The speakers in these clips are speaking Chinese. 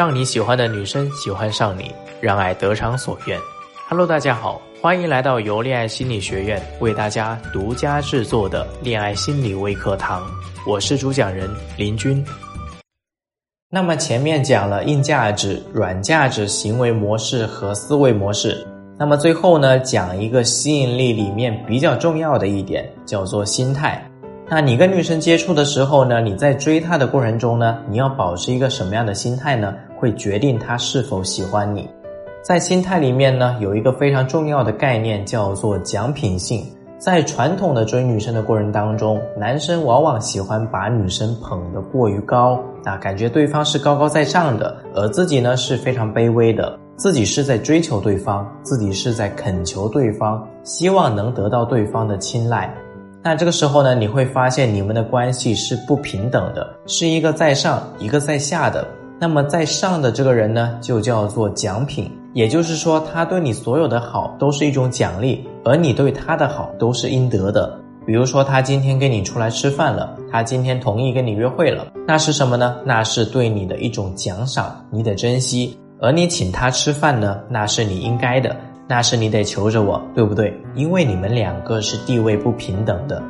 让你喜欢的女生喜欢上你，让爱得偿所愿。Hello，大家好，欢迎来到由恋爱心理学院为大家独家制作的恋爱心理微课堂，我是主讲人林军。那么前面讲了硬价值、软价值、行为模式和思维模式，那么最后呢，讲一个吸引力里面比较重要的一点，叫做心态。那你跟女生接触的时候呢，你在追她的过程中呢，你要保持一个什么样的心态呢？会决定他是否喜欢你。在心态里面呢，有一个非常重要的概念叫做奖品性。在传统的追女生的过程当中，男生往往喜欢把女生捧得过于高，啊，感觉对方是高高在上的，而自己呢是非常卑微的，自己是在追求对方，自己是在恳求对方，希望能得到对方的青睐。那这个时候呢，你会发现你们的关系是不平等的，是一个在上，一个在下的。那么在上的这个人呢，就叫做奖品，也就是说，他对你所有的好都是一种奖励，而你对他的好都是应得的。比如说，他今天跟你出来吃饭了，他今天同意跟你约会了，那是什么呢？那是对你的一种奖赏，你得珍惜。而你请他吃饭呢，那是你应该的。那是你得求着我，对不对？因为你们两个是地位不平等的，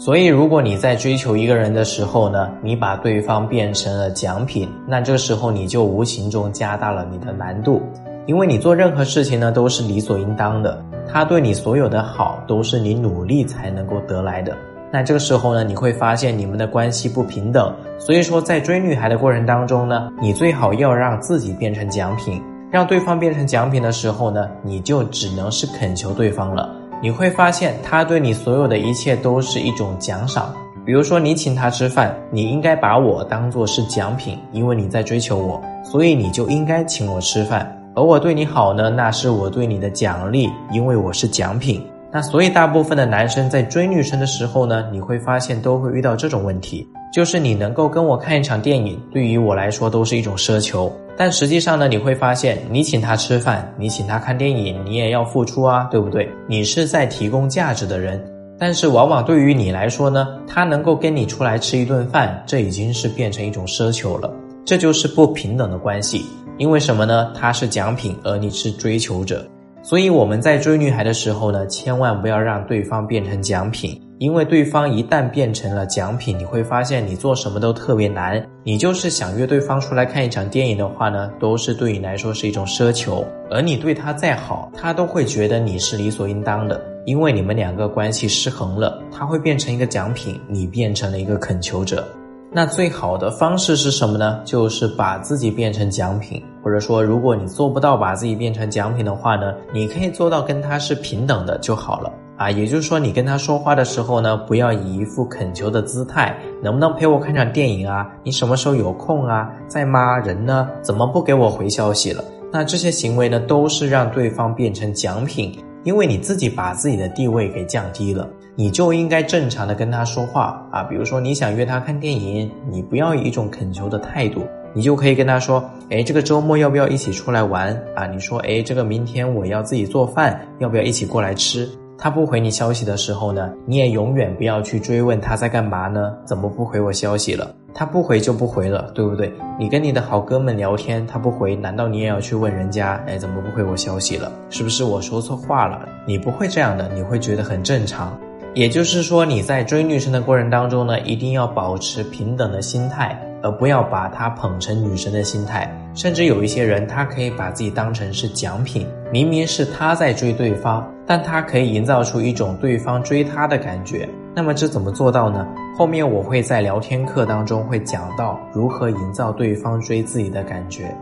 所以如果你在追求一个人的时候呢，你把对方变成了奖品，那这个时候你就无形中加大了你的难度，因为你做任何事情呢都是理所应当的，他对你所有的好都是你努力才能够得来的，那这个时候呢，你会发现你们的关系不平等，所以说在追女孩的过程当中呢，你最好要让自己变成奖品。让对方变成奖品的时候呢，你就只能是恳求对方了。你会发现，他对你所有的一切都是一种奖赏。比如说，你请他吃饭，你应该把我当做是奖品，因为你在追求我，所以你就应该请我吃饭。而我对你好呢，那是我对你的奖励，因为我是奖品。那所以，大部分的男生在追女生的时候呢，你会发现都会遇到这种问题，就是你能够跟我看一场电影，对于我来说都是一种奢求。但实际上呢，你会发现，你请他吃饭，你请他看电影，你也要付出啊，对不对？你是在提供价值的人，但是往往对于你来说呢，他能够跟你出来吃一顿饭，这已经是变成一种奢求了，这就是不平等的关系。因为什么呢？他是奖品，而你是追求者。所以我们在追女孩的时候呢，千万不要让对方变成奖品。因为对方一旦变成了奖品，你会发现你做什么都特别难。你就是想约对方出来看一场电影的话呢，都是对你来说是一种奢求。而你对他再好，他都会觉得你是理所应当的。因为你们两个关系失衡了，他会变成一个奖品，你变成了一个恳求者。那最好的方式是什么呢？就是把自己变成奖品，或者说，如果你做不到把自己变成奖品的话呢，你可以做到跟他是平等的就好了。啊，也就是说，你跟他说话的时候呢，不要以一副恳求的姿态，能不能陪我看场电影啊？你什么时候有空啊？在吗？人呢？怎么不给我回消息了？那这些行为呢，都是让对方变成奖品，因为你自己把自己的地位给降低了，你就应该正常的跟他说话啊。比如说你想约他看电影，你不要以一种恳求的态度，你就可以跟他说，哎，这个周末要不要一起出来玩啊？你说，哎，这个明天我要自己做饭，要不要一起过来吃？他不回你消息的时候呢，你也永远不要去追问他在干嘛呢？怎么不回我消息了？他不回就不回了，对不对？你跟你的好哥们聊天，他不回，难道你也要去问人家？哎，怎么不回我消息了？是不是我说错话了？你不会这样的，你会觉得很正常。也就是说，你在追女生的过程当中呢，一定要保持平等的心态。而不要把她捧成女神的心态，甚至有一些人，他可以把自己当成是奖品，明明是他在追对方，但他可以营造出一种对方追他的感觉。那么这怎么做到呢？后面我会在聊天课当中会讲到如何营造对方追自己的感觉。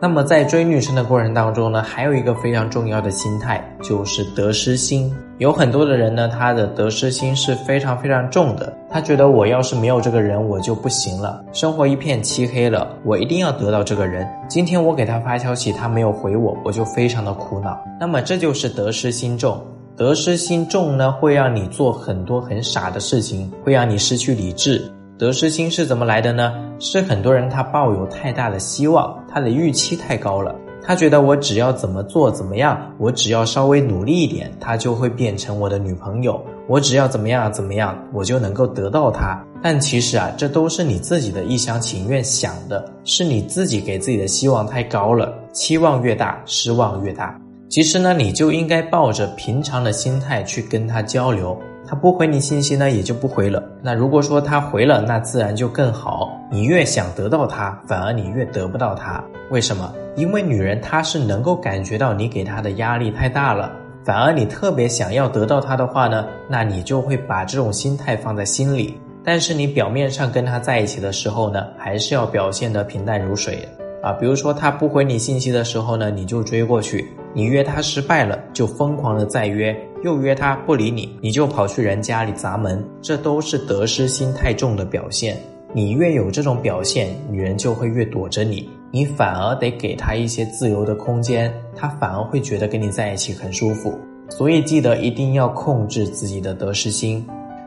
那么在追女生的过程当中呢，还有一个非常重要的心态，就是得失心。有很多的人呢，他的得失心是非常非常重的。他觉得我要是没有这个人，我就不行了，生活一片漆黑了。我一定要得到这个人。今天我给他发消息，他没有回我，我就非常的苦恼。那么这就是得失心重。得失心重呢，会让你做很多很傻的事情，会让你失去理智。得失心是怎么来的呢？是很多人他抱有太大的希望，他的预期太高了，他觉得我只要怎么做怎么样，我只要稍微努力一点，他就会变成我的女朋友，我只要怎么样怎么样，我就能够得到她。但其实啊，这都是你自己的一厢情愿想的，是你自己给自己的希望太高了，期望越大，失望越大。其实呢，你就应该抱着平常的心态去跟他交流。他不回你信息呢，也就不回了。那如果说他回了，那自然就更好。你越想得到他，反而你越得不到他。为什么？因为女人她是能够感觉到你给她的压力太大了，反而你特别想要得到他的话呢，那你就会把这种心态放在心里。但是你表面上跟他在一起的时候呢，还是要表现得平淡如水啊。比如说他不回你信息的时候呢，你就追过去。你约他失败了，就疯狂的再约，又约他不理你，你就跑去人家里砸门，这都是得失心太重的表现。你越有这种表现，女人就会越躲着你，你反而得给她一些自由的空间，她反而会觉得跟你在一起很舒服。所以记得一定要控制自己的得失心。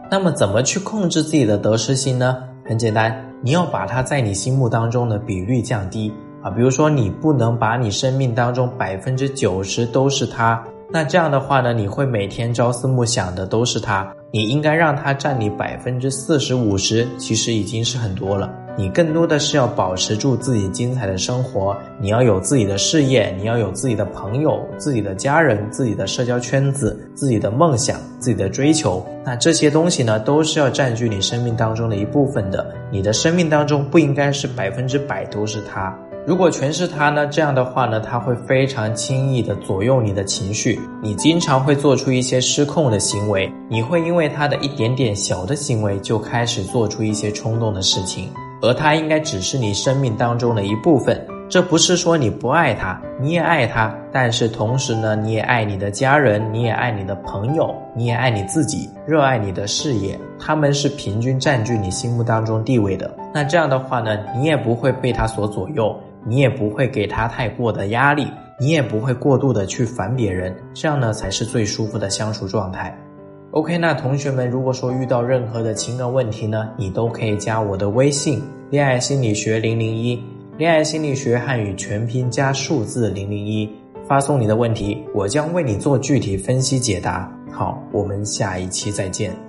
那么怎么去控制自己的得失心呢？很简单，你要把他在你心目当中的比率降低。啊，比如说你不能把你生命当中百分之九十都是他，那这样的话呢，你会每天朝思暮想的都是他。你应该让他占你百分之四十五十，其实已经是很多了。你更多的是要保持住自己精彩的生活，你要有自己的事业，你要有自己的朋友、自己的家人、自己的社交圈子、自己的梦想、自己的追求。那这些东西呢，都是要占据你生命当中的一部分的。你的生命当中不应该是百分之百都是他。如果全是他呢？这样的话呢，他会非常轻易的左右你的情绪，你经常会做出一些失控的行为，你会因为他的一点点小的行为就开始做出一些冲动的事情，而他应该只是你生命当中的一部分。这不是说你不爱他，你也爱他，但是同时呢，你也爱你的家人，你也爱你的朋友，你也爱你自己，热爱你的事业，他们是平均占据你心目当中地位的。那这样的话呢，你也不会被他所左右。你也不会给他太过的压力，你也不会过度的去烦别人，这样呢才是最舒服的相处状态。OK，那同学们如果说遇到任何的情感问题呢，你都可以加我的微信“恋爱心理学零零一”，恋爱心理学汉语全拼加数字零零一，发送你的问题，我将为你做具体分析解答。好，我们下一期再见。